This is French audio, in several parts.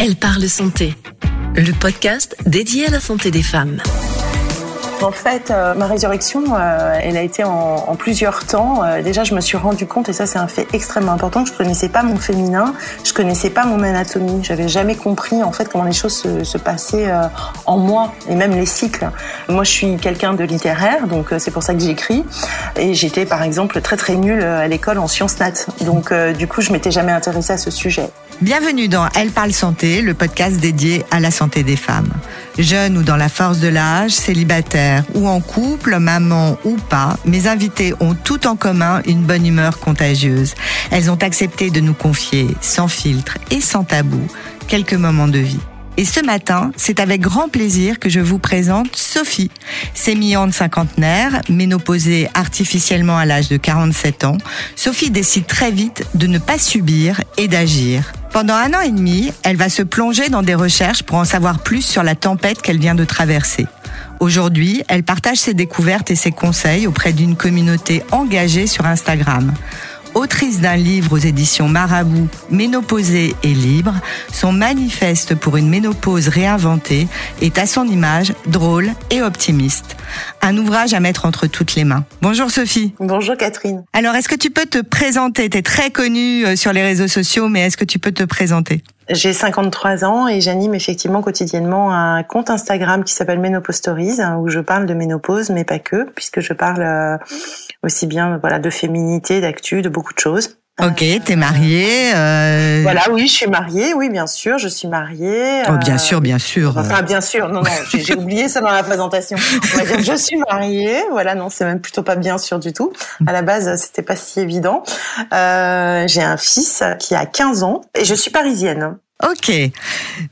Elle parle santé, le podcast dédié à la santé des femmes. En fait, euh, ma résurrection, euh, elle a été en, plusieurs temps. Euh, déjà, je me suis rendu compte, et ça c'est un fait extrêmement important, que je connaissais pas mon féminin, je connaissais pas mon anatomie. J'avais jamais compris en fait comment les choses se, se passaient en moi et même les cycles. Moi, je suis quelqu'un de littéraire, donc c'est pour ça que j'écris. Et j'étais par exemple très très nulle à l'école en sciences nat. Donc du coup, je m'étais jamais intéressée à ce sujet. Bienvenue dans Elle parle santé, le podcast dédié à la santé des femmes. Jeune ou dans la force de l'âge, célibataire ou en couple, maman ou pas, mes invités ont tout en commun une bonne humeur contagieuse. Elles ont accepté de nous confier, sans filtre et sans tabou, quelques moments de vie. Et ce matin, c'est avec grand plaisir que je vous présente Sophie. Sémillante cinquantenaire, ménopausée artificiellement à l'âge de 47 ans, Sophie décide très vite de ne pas subir et d'agir. Pendant un an et demi, elle va se plonger dans des recherches pour en savoir plus sur la tempête qu'elle vient de traverser. Aujourd'hui, elle partage ses découvertes et ses conseils auprès d'une communauté engagée sur Instagram. Autrice d'un livre aux éditions Marabout, Ménopausée et libre, son manifeste pour une ménopause réinventée est à son image drôle et optimiste. Un ouvrage à mettre entre toutes les mains. Bonjour Sophie. Bonjour Catherine. Alors, est-ce que tu peux te présenter? Tu es très connue euh, sur les réseaux sociaux, mais est-ce que tu peux te présenter? J'ai 53 ans et j'anime effectivement quotidiennement un compte Instagram qui s'appelle Ménopause Stories hein, où je parle de ménopause mais pas que puisque je parle euh, aussi bien voilà de féminité, d'actu, de beaucoup de choses. Ok, t'es mariée. Euh... Voilà, oui, je suis mariée, oui, bien sûr, je suis mariée. Oh, bien euh, sûr, bien sûr. Enfin, bien sûr, non, non, j'ai oublié ça dans la présentation. On va dire, je suis mariée, voilà, non, c'est même plutôt pas bien sûr du tout. À la base, c'était pas si évident. Euh, j'ai un fils qui a 15 ans et je suis parisienne. Ok,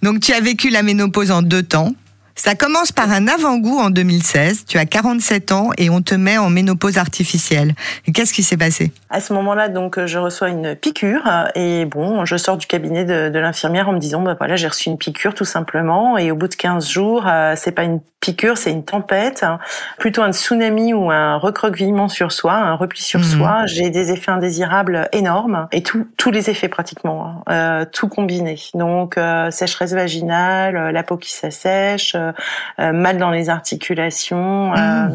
donc tu as vécu la ménopause en deux temps. Ça commence par un avant-goût en 2016. Tu as 47 ans et on te met en ménopause artificielle. Qu'est-ce qui s'est passé? À ce moment-là, donc, je reçois une piqûre et bon, je sors du cabinet de, de l'infirmière en me disant, bah voilà, j'ai reçu une piqûre tout simplement. Et au bout de 15 jours, euh, c'est pas une piqûre, c'est une tempête, plutôt un tsunami ou un recroquevillement sur soi, un repli sur mhm. soi. J'ai des effets indésirables énormes et tous les effets pratiquement, hein. euh, tout combiné. Donc euh, sécheresse vaginale, la peau qui s'assèche, euh, mal dans les articulations, euh,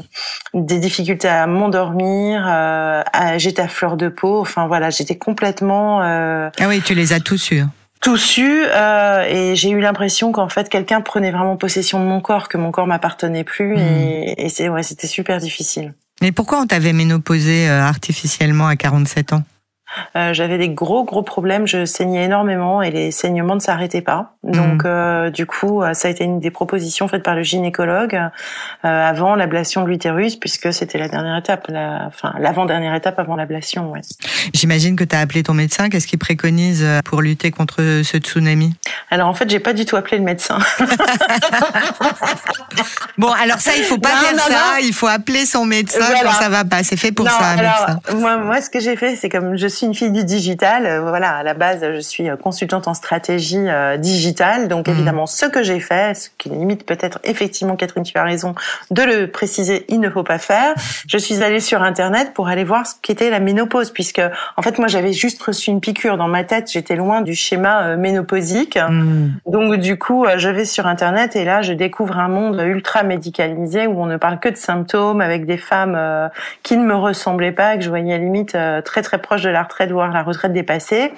mmh. des difficultés à m'endormir, euh, j'étais à fleur de peau. Enfin voilà, j'étais complètement. ah oui, tu les as tous eus tout su euh, et j'ai eu l'impression qu'en fait quelqu'un prenait vraiment possession de mon corps, que mon corps m'appartenait plus mmh. et, et c'est ouais, c'était super difficile. Mais pourquoi on t'avait ménopausé artificiellement à 47 ans? Euh, j'avais des gros gros problèmes, je saignais énormément et les saignements ne s'arrêtaient pas. Donc mmh. euh, du coup, euh, ça a été une des propositions faites par le gynécologue euh, avant l'ablation de l'utérus, puisque c'était la dernière étape, la, enfin l'avant-dernière étape avant l'ablation. Ouais. J'imagine que tu as appelé ton médecin. Qu'est-ce qu'il préconise pour lutter contre ce tsunami? Alors en fait, j'ai pas du tout appelé le médecin. bon, alors ça, il faut pas faire ça. Il faut appeler son médecin quand ça va pas. C'est fait pour ça. Alors, moi, moi, ce que j'ai fait, c'est comme je suis une fille du digital. Euh, voilà, à la base, je suis euh, consultante en stratégie euh, digitale. Donc, mmh. évidemment, ce que j'ai fait, ce qui limite peut-être effectivement, Catherine, tu as raison de le préciser, il ne faut pas faire. Je suis allée sur Internet pour aller voir ce qu'était la ménopause, puisque en fait, moi, j'avais juste reçu une piqûre dans ma tête. J'étais loin du schéma ménopausique. Mmh. Donc, du coup, je vais sur Internet et là, je découvre un monde ultra médicalisé où on ne parle que de symptômes avec des femmes qui ne me ressemblaient pas, que je voyais à la limite très très proche de la de voir la retraite dépasser.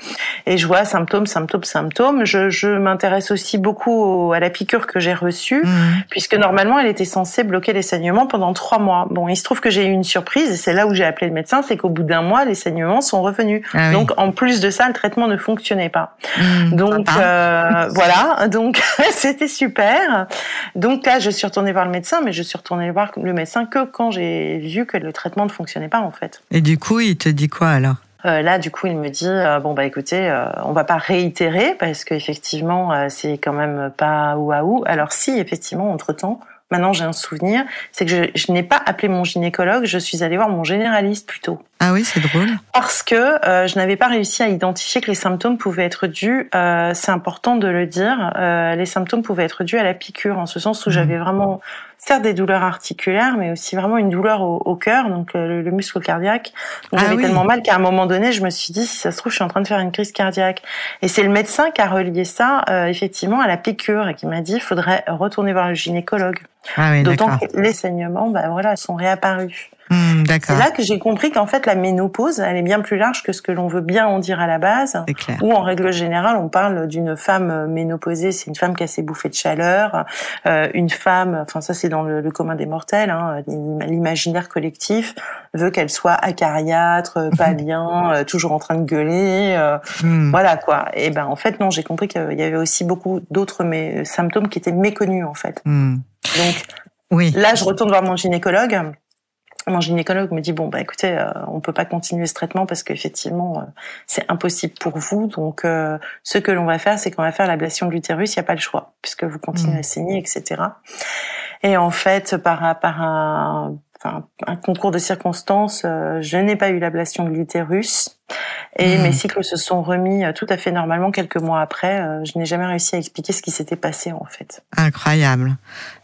Et je vois symptômes, symptômes, symptômes. Je, je m'intéresse aussi beaucoup à la piqûre que j'ai reçue, mmh. puisque normalement, elle était censée bloquer les saignements pendant trois mois. Bon, il se trouve que j'ai eu une surprise, et c'est là où j'ai appelé le médecin, c'est qu'au bout d'un mois, les saignements sont revenus. Ah donc, en plus de ça, le traitement ne fonctionnait pas. Mmh, donc, euh, voilà. Donc, c'était super. Donc là, je suis retournée voir le médecin, mais je suis retournée voir le médecin que quand j'ai vu que le traitement ne fonctionnait pas, en fait. Et du coup, il te dit quoi alors? Euh, là, du coup, il me dit euh, bon bah écoutez, euh, on va pas réitérer parce qu'effectivement, euh, c'est quand même pas waouh. Alors si, effectivement, entre temps, maintenant j'ai un souvenir, c'est que je, je n'ai pas appelé mon gynécologue, je suis allée voir mon généraliste plutôt. Ah oui, c'est drôle. Parce que euh, je n'avais pas réussi à identifier que les symptômes pouvaient être dus, euh, c'est important de le dire, euh, les symptômes pouvaient être dus à la piqûre, en ce sens où mmh. j'avais vraiment, certes des douleurs articulaires, mais aussi vraiment une douleur au, au cœur, donc le, muscle cardiaque. Donc ah j'avais tellement mal qu'à un moment donné, je me suis dit, si ça se trouve, je suis en train de faire une crise cardiaque. Et c'est le médecin qui a relié ça, effectivement, à la piqûre et qui m'a dit, il faudrait retourner voir le gynécologue. Ah oui, D'autant que les saignements, ben voilà, sont réapparus. Hmm, c'est là que j'ai compris qu'en fait la ménopause, elle est bien plus large que ce que l'on veut bien en dire à la base. Ou en règle générale, on parle d'une femme ménopausée, c'est une femme qui a ses bouffées de chaleur, euh, une femme, enfin ça c'est dans le, commun des mortels, hein, l'imaginaire collectif veut qu'elle soit acariâtre, pas bien, euh, toujours en train de gueuler, euh, hmm. voilà quoi. Et ben en fait non, j'ai compris qu'il y avait aussi beaucoup d'autres symptômes qui étaient méconnus en fait. Hmm. Donc oui. là, je retourne voir mon gynécologue mon gynécologue me dit bon bah écoutez euh, on peut pas continuer ce traitement parce qu'effectivement euh, c'est impossible pour vous donc euh, ce que l'on va faire c'est qu'on va faire l'ablation de l'utérus il n'y a pas le choix puisque vous continuez mmh. à saigner etc et en fait par par un Enfin, un concours de circonstances, je n'ai pas eu l'ablation de l'utérus et mmh. mes cycles se sont remis tout à fait normalement quelques mois après. je n'ai jamais réussi à expliquer ce qui s'était passé en fait. Incroyable.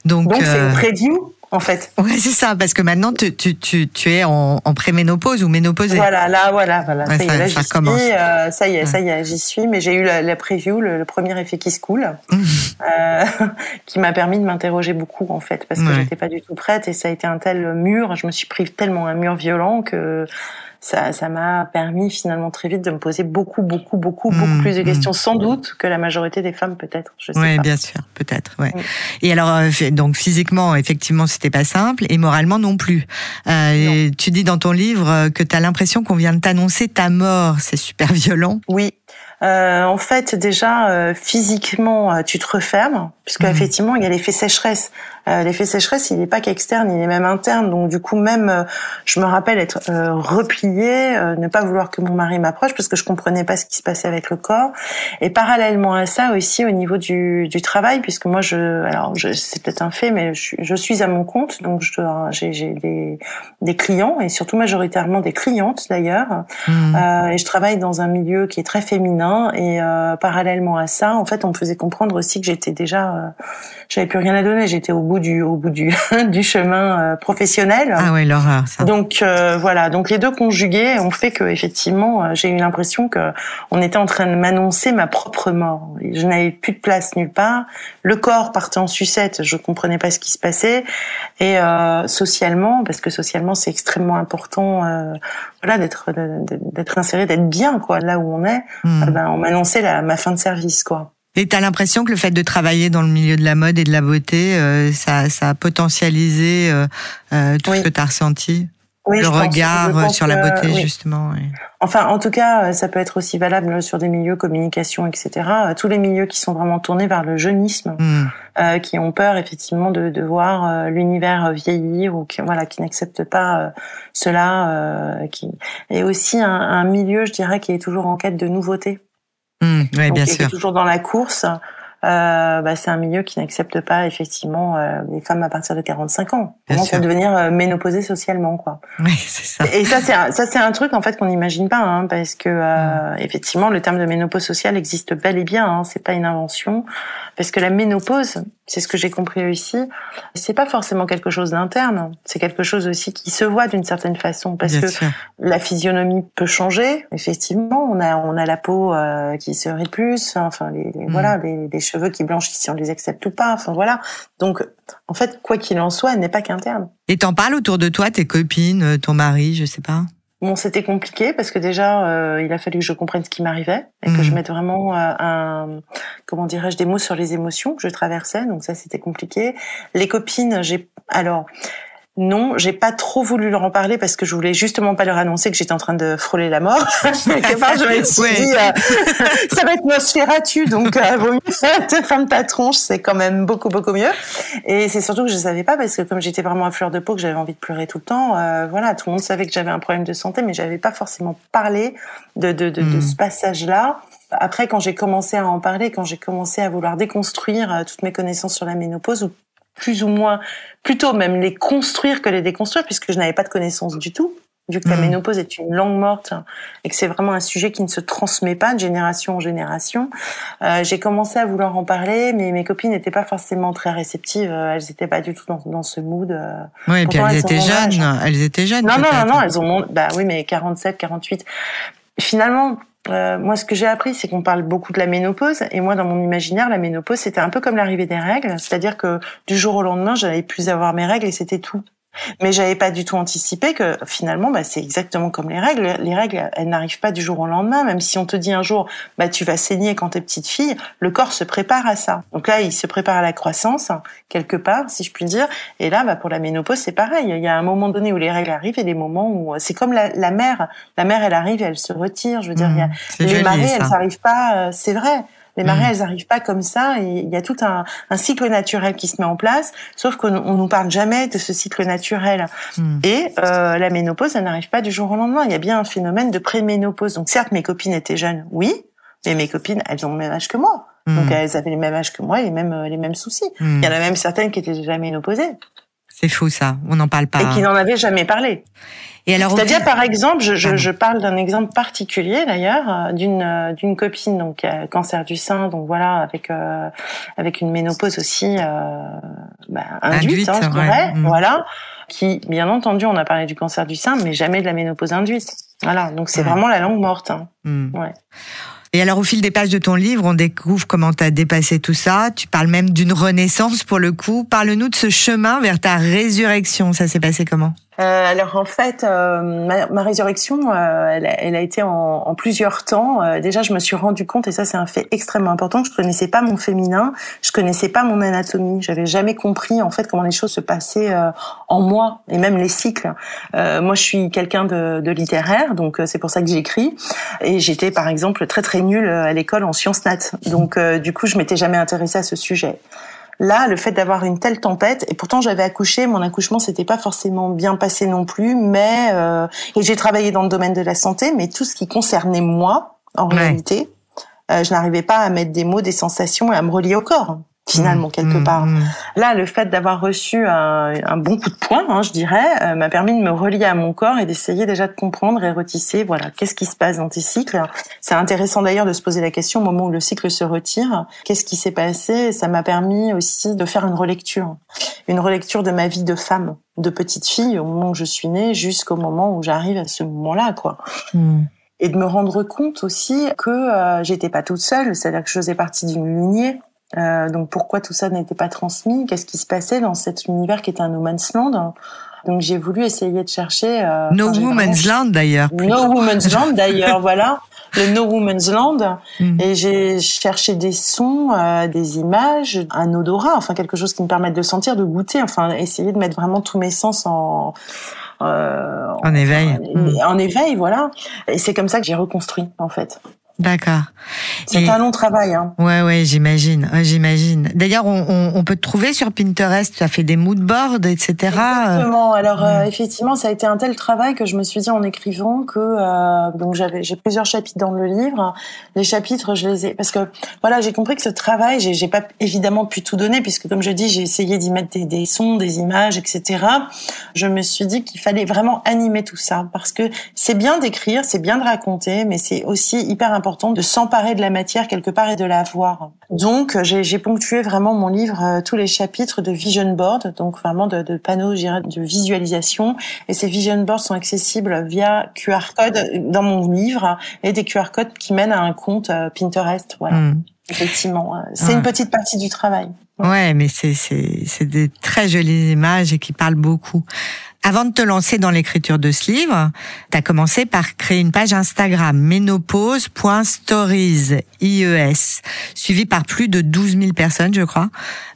Donc, Donc c'est une preview en fait. Ouais, c'est ça, parce que maintenant tu, tu, tu, tu es en, en préménopause ou ménopausée. Voilà, là, voilà, voilà. ça, y est, là, j'y suis. Euh, ça y est, ça y est, j'y suis. Mais j'ai eu la, la preview, le, premier effet qui se coule, euh, qui m'a permis de m'interroger beaucoup en fait, parce que j'étais pas du tout prête et ça a été un tel mur. Je me suis pris tellement un mur violent que ça, ça m'a permis finalement très vite de me poser beaucoup, beaucoup, beaucoup, beaucoup mmh, plus de mmh. questions, sans doute que la majorité des femmes peut-être. Je sais bien sûr, peut-être. Ouais. Et alors, euh, donc physiquement, effectivement, c'était pas simple, et moralement non plus. Euh, tu dis dans ton livre que tu as l'impression qu'on vient de t'annoncer ta mort. C'est super violent. Oui. Euh, en fait, déjà, euh, physiquement, euh, tu te refermes, puisque mmh. effectivement, il y a l'effet sécheresse. Euh, l'effet sécheresse, il n'est pas qu'externe, il est même interne. Donc du coup, même, euh, je me rappelle être euh, repliée, ne pas vouloir que mon mari m'approche parce que je comprenais pas ce qui se passait avec le corps. Et parallèlement à ça aussi, au niveau du, du travail, puisque moi, je, alors c'est peut-être un fait, mais je, je, suis à mon compte, donc j'ai des, des clients et surtout majoritairement des clientes d'ailleurs. Mmh. et je travaille dans un milieu qui est très féminin et parallèlement à ça, en fait, on me faisait comprendre aussi que j'étais déjà, j'avais plus rien à donner, j'étais au bout du au bout du du chemin euh, professionnel. Ah ouais, l'horreur. Ça. Donc euh, voilà, donc les deux conjugués ont fait que effectivement, euh, j'ai eu l'impression que on était en train de m'annoncer ma propre mort. Je n'avais plus de place nulle part. Le corps partait en sucette, je comprenais pas ce qui se passait. Et socialement, parce que socialement c'est extrêmement important, voilà, d'être d'être inséré, d'être bien quoi, là où on est. Hmm. On m'annonçait ma fin de service quoi. Et tu as l'impression que le fait de travailler dans le milieu de la mode et de la beauté, euh, ça, ça, a potentialisé euh, euh tout ce que tu as ressenti? Oui, Le regard sur la beauté, justement. Enfin, en tout cas, ça peut être aussi valable sur des milieux communication, etc. Tous les milieux qui sont vraiment tournés vers le jeunisme, hmm. euh, qui ont peur effectivement de, de voir euh, l'univers vieillir ou qui voilà qui n'acceptent pas cela, qui et aussi un, un milieu, je dirais, qui est toujours en quête de nouveautés. Mmh, ouais, bien sûr. toujours dans la course. Euh, bah, c'est un milieu qui n'accepte pas effectivement euh, les femmes à partir de 45 ans. Comment pour devenir euh, ménopausée socialement, quoi. Oui, c'est ça. Et ça, c'est un, ça, c'est un truc en fait qu'on n'imagine pas, hein, parce que euh, mmh. effectivement, le terme de ménopause sociale existe bel et bien. Hein, c'est pas une invention, parce que la ménopause, c'est ce que j'ai compris ici, c'est pas forcément quelque chose d'interne. C'est quelque chose aussi qui se voit d'une certaine façon, parce que la physionomie peut changer. Effectivement, on a on a la peau euh, qui se plus, enfin les, mmh. voilà, les, les cheveux qui blanchissent si on les accepte ou pas. Enfin voilà. Donc en fait, quoi qu'il en soit, elle n'est pas qu'interne. Et t'en parles autour de toi, tes copines, euh, ton mari, je sais pas? Bon, c'était compliqué parce que déjà, euh, il a fallu que je comprenne ce qui m'arrivait et que je mmh. mette vraiment euh, un, comment dirais-je, des mots sur les émotions que je traversais. Donc ça, c'était compliqué. Les copines, j'ai, alors, non, j'ai pas trop voulu leur en parler parce que je voulais justement pas leur annoncer que j'étais en train de frôler la mort. Quelque part, je me suis dit, euh, ça va être Nosferatu, donc euh, vaut mieux te ferme ta tronche, c'est quand même beaucoup beaucoup mieux. Et c'est surtout que je savais pas parce que comme j'étais vraiment à fleur de peau, que j'avais envie de pleurer tout le temps, euh, voilà, tout le monde savait que j'avais un problème de santé, mais j'avais pas forcément parlé de de, de, de hmm. ce passage-là. Après, quand j'ai commencé à en parler, quand j'ai commencé à vouloir déconstruire euh, toutes mes connaissances sur la ménopause, ou plus ou moins, plutôt même les construire que les déconstruire, puisque je n'avais pas de connaissances du tout. vu que la ménopause est une langue morte et que c'est vraiment un sujet qui ne se transmet pas de génération en génération. Euh, j'ai commencé à vouloir en parler, mais mes copines n'étaient pas forcément très réceptives. Elles n'étaient pas du tout dans, dans ce mood. Oui, et puis elles, étaient jeunes. Elles étaient jeunes. Non, non, non, non, elles ont, bah oui, mais 47, 48. Finalement, euh, moi, ce que j'ai appris, c'est qu'on parle beaucoup de la ménopause. Et moi, dans mon imaginaire, la ménopause, c'était un peu comme l'arrivée des règles. C'est-à-dire que du jour au lendemain, j'allais plus avoir mes règles et c'était tout. Mais j'avais pas du tout anticipé que finalement, bah, c'est exactement comme les règles. Les règles, elles n'arrivent pas du jour au lendemain. Même si on te dit un jour, bah, tu vas saigner quand t'es petite fille, le corps se prépare à ça. Donc là, il se prépare à la croissance, quelque part, si je puis dire. Et là, bah, pour la ménopause, c'est pareil. Il y a un moment donné où les règles arrivent et des moments où c'est comme la, la mère. La mère, elle arrive et elle se retire. Je veux dire, il y a, Mmh, les marées, elles n'arrivent pas. euh, C'est vrai. Les marées, Mm. elles n'arrivent pas comme ça. Et il y a tout un, un cycle naturel qui se met en place. Sauf qu'on on nous parle jamais de ce cycle naturel. Mm. Et euh, la ménopause, elle n'arrive pas du jour au lendemain. Il y a bien un phénomène de préménopause. Donc certes, mes copines étaient jeunes, oui, mais mes copines, elles ont le même âge que moi. Donc Mm. elles avaient le même âge que moi, et les mêmes, les mêmes soucis. Il y en a même certaines qui étaient déjà ménopausées C'est fou ça, on n'en parle pas. et qui n'en avaient jamais parlé. C'est-à-dire, par exemple, je, je, Pardon. je parle d'un exemple particulier d'ailleurs euh, d'une euh, d'une copine donc qui a cancer du sein, donc voilà avec euh, avec une ménopause aussi euh, bah, induite, Induite, hein, je dirais, Mm. voilà. Qui, bien entendu, on a parlé du cancer du sein, mais jamais de la ménopause induite. Voilà, donc c'est Ouais. vraiment la langue morte. hein. Mm. Ouais. Et alors, au fil des pages de ton livre, on découvre comment tu as dépassé tout ça. Tu parles même d'une renaissance pour le coup. Parle-nous de ce chemin vers ta résurrection. Ça s'est passé comment? Alors en fait, euh, ma, ma résurrection, euh, elle, a, elle a été en, en plusieurs temps. Euh, déjà, je me suis rendu compte, et ça c'est un fait extrêmement important, que je connaissais pas mon féminin, je connaissais pas mon anatomie. J'avais jamais compris en fait comment les choses se passaient euh, en moi et même les cycles. Euh, moi, je suis quelqu'un de, de littéraire, donc euh, c'est pour ça que j'écris. Et j'étais par exemple très très nulle à l'école en sciences nat. Donc euh, du coup, je m'étais jamais intéressée à ce sujet. Là, le fait d'avoir une telle tempête, et pourtant j'avais accouché, mon accouchement s'était pas forcément bien passé non plus, mais euh, et j'ai travaillé dans le domaine de la santé, mais tout ce qui concernait moi, en Ouais. réalité, euh, je n'arrivais pas à mettre des mots, des sensations et à me relier au corps, finalement quelque Mm, part. mm. Là, le fait d'avoir reçu un, un bon coup de poing, hein, je dirais, euh, m'a permis de me relier à mon corps et d'essayer déjà de comprendre et retisser, voilà, qu'est-ce qui se passe dans tes cycles. C'est intéressant d'ailleurs de se poser la question au moment où le cycle se retire, qu'est-ce qui s'est passé? Ça m'a permis aussi de faire une relecture, une relecture de ma vie de femme, de petite fille au moment où je suis née jusqu'au moment où j'arrive à ce moment-là, quoi Mm. et de me rendre compte aussi que euh, j'étais pas toute seule, c'est-à-dire que je faisais partie d'une lignée. Euh, donc pourquoi tout ça n'était pas transmis? Qu'est-ce qui se passait dans cet univers qui était un no man's land? Donc j'ai voulu essayer de chercher. euh, No Woman's vraiment- Land d'ailleurs. No Woman's Land d'ailleurs, voilà, le No Woman's Land. Mm. Et j'ai cherché des sons, euh, des images, un odorat, enfin quelque chose qui me permette de sentir, de goûter, enfin essayer de mettre vraiment tous mes sens en euh, En éveil. en, Mm. en éveil, voilà. Et c'est comme ça que j'ai reconstruit en fait. D'accord. C'est Et- un long travail. Hein. Ouais, ouais, j'imagine, ouais, j'imagine. D'ailleurs, on, on, on peut te trouver sur Pinterest. Tu as fait des mood boards, etc. Exactement. Alors euh, effectivement, ça a été un tel travail que je me suis dit en écrivant que euh, donc j'avais j'ai plusieurs chapitres dans le livre. Les chapitres, je les ai parce que voilà, j'ai compris que ce travail, j'ai j'ai pas évidemment pu tout donner puisque comme je dis, j'ai essayé d'y mettre des, des sons, des images, etc. Je me suis dit qu'il fallait vraiment animer tout ça parce que c'est bien d'écrire, c'est bien de raconter, mais c'est aussi hyper important de s'emparer de la matière quelque part et de la voir. Donc j'ai ponctué vraiment mon livre euh, tous les chapitres de vision board, donc vraiment de, de panneaux, de visualisation. Et ces vision boards sont accessibles via QR code dans mon livre et des QR codes qui mènent à un compte euh, Pinterest. Voilà, Mm. effectivement, euh, c'est Ouais. une petite partie du travail. Ouais, mais c'est c'est c'est des très jolies images et qui parlent beaucoup. Avant de te lancer dans l'écriture de ce livre, tu as commencé par créer une page Instagram ménopause.stories IES, suivie par plus de 12 000 personnes, je crois.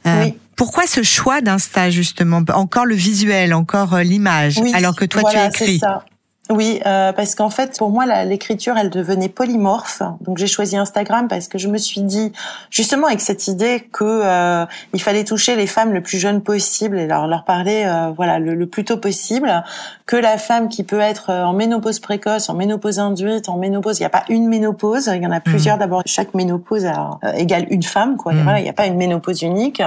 Euh, Oui. Pourquoi ce choix d'Insta justement? Encore le visuel, encore euh, l'image, Oui, alors que toi voilà, tu écris. ça. Oui, euh, parce qu'en fait, pour moi, l'écriture, elle devenait polymorphe. Donc, j'ai choisi Instagram parce que je me suis dit, justement, avec cette idée que euh, il fallait toucher les femmes le plus jeunes possible et leur leur parler, euh, voilà, le, le plus tôt possible, que la femme qui peut être euh, en ménopause précoce, en ménopause induite, en ménopause, il n'y a pas une ménopause, il y en a plusieurs. D'abord, chaque ménopause a, euh, égale une femme, quoi. Voilà, il n'y a pas une ménopause unique.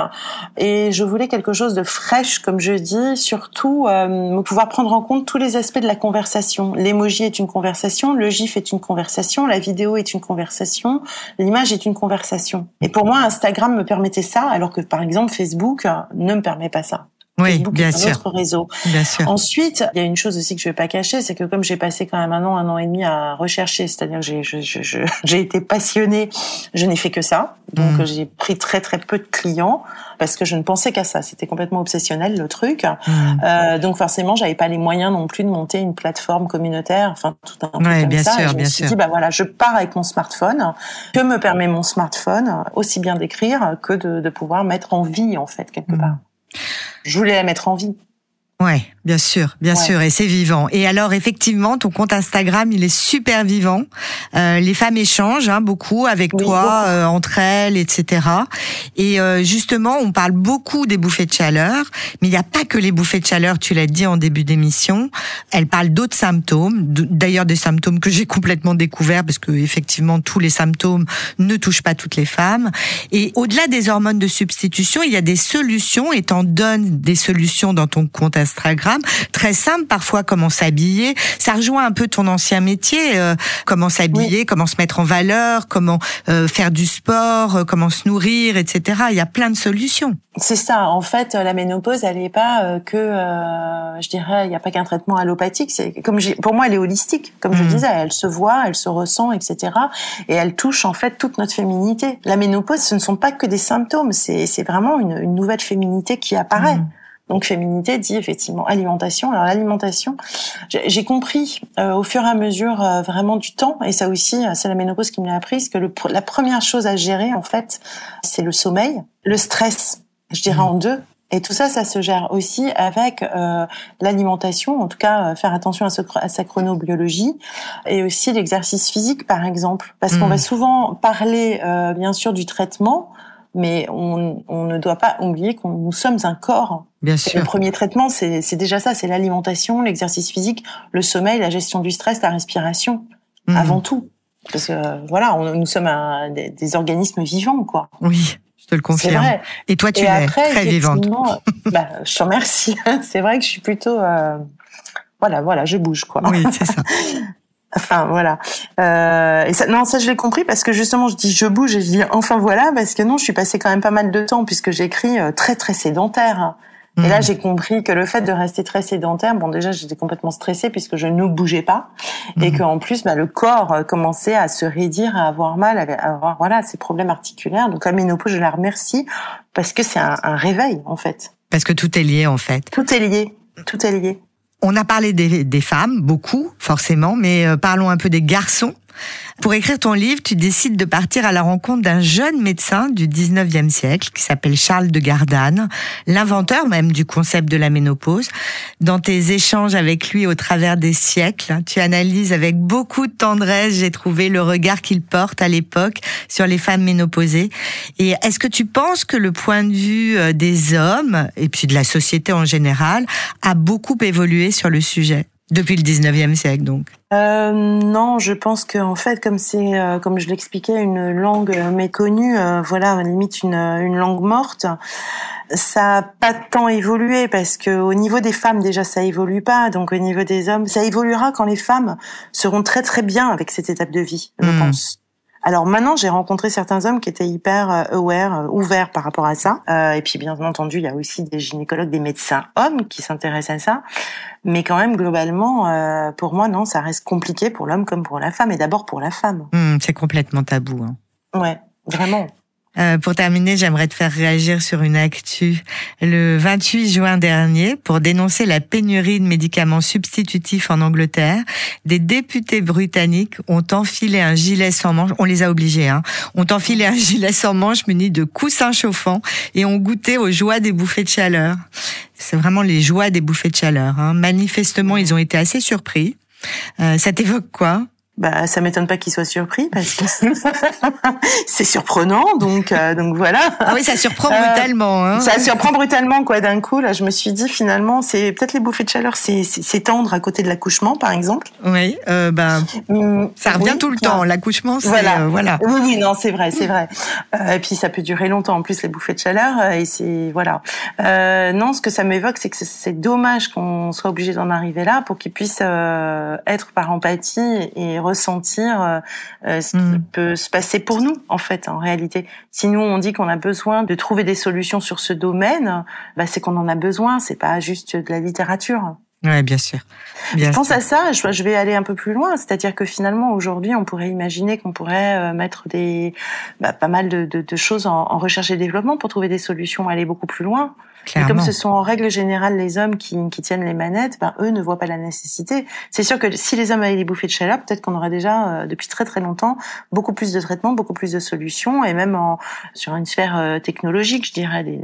Et je voulais quelque chose de fraîche, comme je dis, surtout euh, pouvoir prendre en compte tous les aspects de la conversation conversation. L'emoji est une conversation, le gif est une conversation, la vidéo est une conversation, l'image est une conversation. Et pour moi, Instagram me permettait ça, alors que par exemple Facebook ne me permet pas ça. Oui, bien sûr. Autre réseau. Bien sûr. Ensuite, il y a une chose aussi que je vais pas cacher, c'est que comme j'ai passé quand même un an, un an et demi à rechercher, c'est-à-dire que j'ai, je, j'ai été passionnée, je n'ai fait que ça. Donc mm. j'ai pris très très peu de clients parce que je ne pensais qu'à ça. C'était complètement obsessionnel le truc. Mm. Euh, donc forcément, j'avais pas les moyens non plus de monter une plateforme communautaire, enfin tout un truc comme bien ça. Sûr, je bien me suis dit bah voilà, je pars avec mon smartphone. Que me permet mon smartphone? Aussi bien d'écrire que de, de pouvoir mettre en vie en fait quelque mm. part. Je voulais la mettre en vie. Ouais, bien sûr, bien sûr, et c'est vivant. Et alors effectivement, ton compte Instagram, il est super vivant. Euh, les femmes échangent hein, beaucoup avec toi, euh, entre elles, etc. Et euh, justement, on parle beaucoup des bouffées de chaleur, mais il n'y a pas que les bouffées de chaleur. Tu l'as dit en début d'émission. Elle parle d'autres symptômes, d'ailleurs des symptômes que j'ai complètement découverts parce que effectivement tous les symptômes ne touchent pas toutes les femmes. Et au-delà des hormones de substitution, il y a des solutions. Et t'en donnes des solutions dans ton compte Instagram Instagram. Très simple, parfois comment s'habiller. Ça rejoint un peu ton ancien métier, euh, comment s'habiller, comment se mettre en valeur, comment euh, faire du sport, euh, comment se nourrir, etc. Il y a plein de solutions. C'est ça. En fait, la ménopause, elle n'est pas que, je dirais, il n'y a pas qu'un traitement allopathique. C'est comme pour moi, elle est holistique. Comme je mmh. disais, elle se voit, elle se ressent, etc. Et elle touche en fait toute notre féminité. La ménopause, ce ne sont pas que des symptômes. C'est vraiment une, une nouvelle féminité qui apparaît. Mmh. Donc féminité dit effectivement alimentation. Alors l'alimentation, j'ai compris euh, au fur et à mesure euh, vraiment du temps, et ça aussi euh, c'est la ménopause qui me l'a appris, que le, la première chose à gérer en fait, c'est le sommeil, le stress, je dirais mmh. en deux. Et tout ça, ça se gère aussi avec l'alimentation, en tout cas faire attention à, à, sa chronobiologie, et aussi l'exercice physique par exemple, parce qu'on mmh. va souvent parler bien sûr du traitement, mais on, on, ne doit pas oublier que nous sommes un corps. Bien sûr. Le premier traitement, c'est déjà ça, c'est l'alimentation, l'exercice physique, le sommeil, la gestion du stress, la respiration, mmh. avant tout. Parce que voilà, on, nous sommes un, des, organismes vivants, quoi. Oui. Je te le confirme. Vrai. Et toi, tu es très vivante. bah, je te remercie. c'est vrai que je suis plutôt, euh, voilà, voilà, je bouge, quoi. Oui, c'est ça. Enfin voilà. Euh, et ça, non, ça je l'ai compris parce que justement je dis je bouge et je dis enfin voilà parce que non, je suis passée quand même pas mal de temps puisque j'écris euh, très très sédentaire. Et là, mmh. j'ai compris que le fait de rester très sédentaire, bon, déjà, j'étais complètement stressée puisque je ne bougeais pas, et mmh. qu'en plus, bah, le corps euh, commençait à se raidir, à avoir mal, à avoir voilà ces problèmes articulaires. Donc la ménopause, je la remercie parce que c'est un, un réveil en fait. Parce que tout est lié en fait. Tout est lié. Tout est lié. On a parlé des, femmes, beaucoup, forcément, mais euh, parlons un peu des garçons. Pour écrire ton livre, tu décides de partir à la rencontre d'un jeune médecin du 19e siècle qui s'appelle Charles de Gardanne, l'inventeur même du concept de la ménopause. Dans tes échanges avec lui au travers des siècles, tu analyses avec beaucoup de tendresse, j'ai trouvé le regard qu'il porte à l'époque sur les femmes ménopausées. Et est-ce que tu penses que le point de vue euh, des hommes et puis de la société en général a beaucoup évolué sur le sujet? Depuis le 19e siècle donc euh, non, je pense que en fait, comme c'est, euh, comme je l'expliquais, une langue méconnue, euh, voilà, limite une, une langue morte. Ça a pas tant évolué parce que au niveau des femmes déjà ça évolue pas, donc au niveau des hommes ça évoluera quand les femmes seront très très bien avec cette étape de vie, je hmm. pense. Alors maintenant, j'ai rencontré certains hommes qui étaient hyper euh, aware, euh, ouverts par rapport à ça. Euh, et puis bien entendu, il y a aussi des gynécologues, des médecins hommes qui s'intéressent à ça. Mais quand même, globalement, pour moi, non, ça reste compliqué pour l'homme comme pour la femme. Et d'abord pour la femme. Hmm, c'est complètement tabou. Hein. Ouais, vraiment. Euh, pour terminer, j'aimerais te faire réagir sur une actu. Le 28 juin dernier, pour dénoncer la pénurie de médicaments substitutifs en Angleterre, des députés britanniques ont enfilé un gilet sans manche. On les a obligés, hein. Ont enfilé un gilet sans manche muni de coussins chauffants et ont goûté aux joies des bouffées de chaleur. C'est vraiment les joies des bouffées de chaleur. Hein. Manifestement, ils ont été assez surpris. Euh, ça t'évoque quoi? Bah ça m'étonne pas qu'il soit surpris parce que c'est surprenant donc euh, donc voilà. Ah oui ça surprend euh, brutalement hein. ça surprend brutalement quoi d'un coup. Là je me suis dit finalement c'est peut-être les bouffées de chaleur c'est c'est tendre à côté de l'accouchement par exemple. Oui euh, ben mmh, ça revient tout le temps. l'accouchement voilà. euh, voilà. Oui oui non c'est vrai c'est vrai. Et puis ça peut durer longtemps en plus les bouffées de chaleur et c'est voilà. Non ce que ça m'évoque c'est que c'est dommage qu'on soit obligé d'en arriver là pour qu'ils puissent être par empathie et ressentir euh, euh, ce qui hmm. peut se passer pour nous, en fait, en réalité. Si nous, on dit qu'on a besoin de trouver des solutions sur ce domaine, bah, c'est qu'on en a besoin, c'est pas juste de la littérature. Ouais, bien sûr. je pense à ça. Je, vais aller un peu plus loin, c'est-à-dire que finalement aujourd'hui, on pourrait imaginer qu'on pourrait euh, mettre des bah, pas mal de, de, de choses en, en, recherche et développement pour trouver des solutions, aller beaucoup plus loin. Et comme ce sont en règle générale les hommes qui, qui tiennent les manettes, ben eux ne voient pas la nécessité. C'est sûr que si les hommes avaient les bouffées de chaleur, peut-être qu'on aurait déjà euh, depuis très très longtemps beaucoup plus de traitements, beaucoup plus de solutions, et même en, sur une sphère euh, technologique, je dirais, des,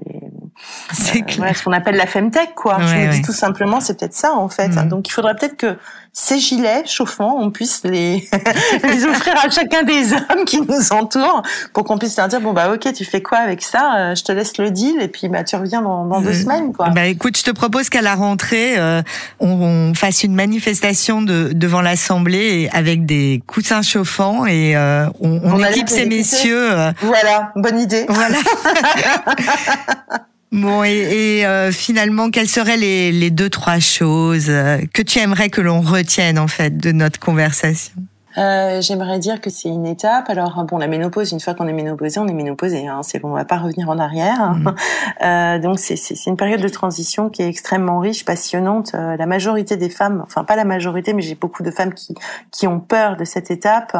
c'est euh, ce qu'on appelle la femtech, quoi. je me dis tout simplement, c'est peut-être ça en fait. Mm. Donc il faudrait peut-être que ces gilets chauffants, on puisse les, les offrir à chacun des hommes qui nous entourent pour qu'on puisse leur dire bon bah ok tu fais quoi avec ça? Euh, je te laisse le deal et puis bah tu reviens dans, dans deux mm. semaines quoi. Bah écoute je te propose qu'à la rentrée euh, on, on, fasse une manifestation de, devant l'Assemblée avec des coussins chauffants et euh, on, on, on équipe ces messieurs. Voilà bonne idée. Voilà. Bon, et, et euh, finalement, quelles seraient les, les, deux, trois choses que tu aimerais que l'on retienne, en fait, de notre conversation euh, J'aimerais dire que c'est une étape. Alors bon, la ménopause, une fois qu'on est ménopausé, on est ménopausé. Hein, c'est bon, on va pas revenir en arrière. Mmh. Euh, donc c'est une période de transition qui est extrêmement riche, passionnante. Euh, la majorité des femmes, enfin pas la majorité, mais j'ai beaucoup de femmes qui qui ont peur de cette étape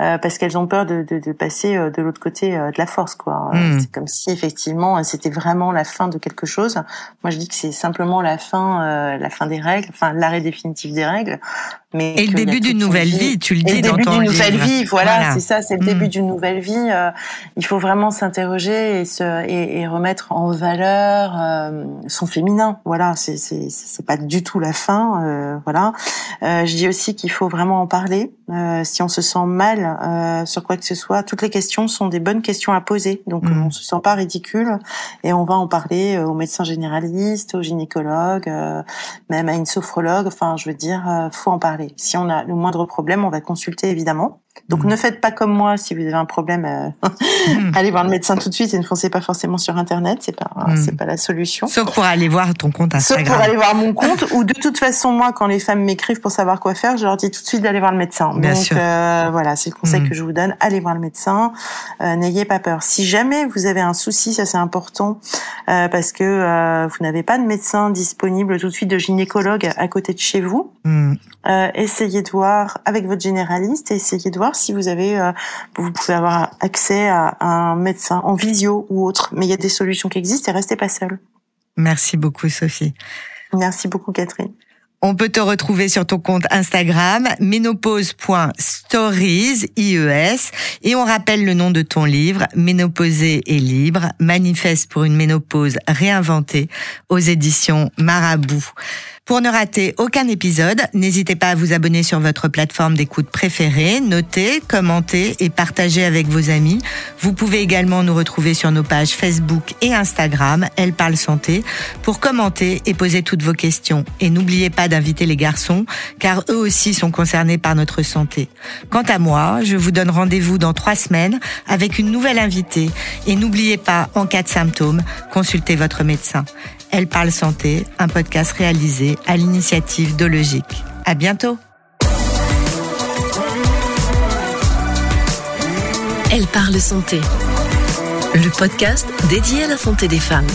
euh, parce qu'elles ont peur de, de, de passer euh, de l'autre côté de la force. quoi. Mmh. C'est comme si effectivement c'était vraiment la fin de quelque chose. Moi, je dis que c'est simplement la fin, la fin des règles, enfin l'arrêt définitif des règles. Mais et le début d'une nouvelle vie, tu le dis le début d'une nouvelle vie, voilà, c'est ça, c'est le début d'une nouvelle vie. Il faut vraiment s'interroger et, se, et, et, remettre en valeur euh, son féminin. Voilà, c'est c'est pas du tout la fin. Euh, voilà. Euh, je dis aussi qu'il faut vraiment en parler. Euh, si on se sent mal sur quoi que ce soit, toutes les questions sont des bonnes questions à poser. Donc mm. on se sent pas ridicule et on va en parler aux médecins généralistes, aux gynécologues, même à une sophrologue. Enfin, je veux dire, faut en parler. Si on a le moindre problème, on va consulter évidemment. Donc mm. ne faites pas comme moi si vous avez un problème. Euh, mm. allez voir le médecin tout de suite et ne foncez pas forcément sur internet. C'est pas mm. c'est pas la solution. Sauf pour aller voir ton compte Instagram. Sauf pour aller voir mon compte ou de toute façon moi quand les femmes m'écrivent pour savoir quoi faire, je leur dis tout de suite d'aller voir le médecin. Bien Donc Euh, voilà, c'est le conseil que je vous donne. Allez voir le médecin. Euh, N'ayez pas peur. Si jamais vous avez un souci, ça c'est important euh, parce que euh, vous n'avez pas de médecin disponible tout de suite de gynécologue à côté de chez vous. Euh, essayez de voir avec votre généraliste et essayez de voir si vous avez, euh, vous pouvez avoir accès à, un médecin en visio ou autre. Mais il y a des solutions qui existent et restez pas seul. Merci beaucoup, Sophie. Merci beaucoup, Catherine. On peut te retrouver sur ton compte Instagram, ménopause.stories, IES, et on rappelle le nom de ton livre, Ménopausée et libre, manifeste pour une ménopause réinventée, aux éditions Marabout. Pour ne rater aucun épisode, n'hésitez pas à vous abonner sur votre plateforme d'écoute préférée, noter, commenter et partager avec vos amis. Vous pouvez également nous retrouver sur nos pages Facebook et Instagram, Elle parle santé, pour commenter et poser toutes vos questions. Et n'oubliez pas d'inviter les garçons, car eux aussi sont concernés par notre santé. Quant à moi, je vous donne rendez-vous dans trois semaines avec une nouvelle invitée. Et n'oubliez pas, en cas de symptômes, consultez votre médecin. Elle parle santé, un podcast réalisé à l'initiative de Logique. À bientôt. Elle parle santé. Le podcast dédié à la santé des femmes.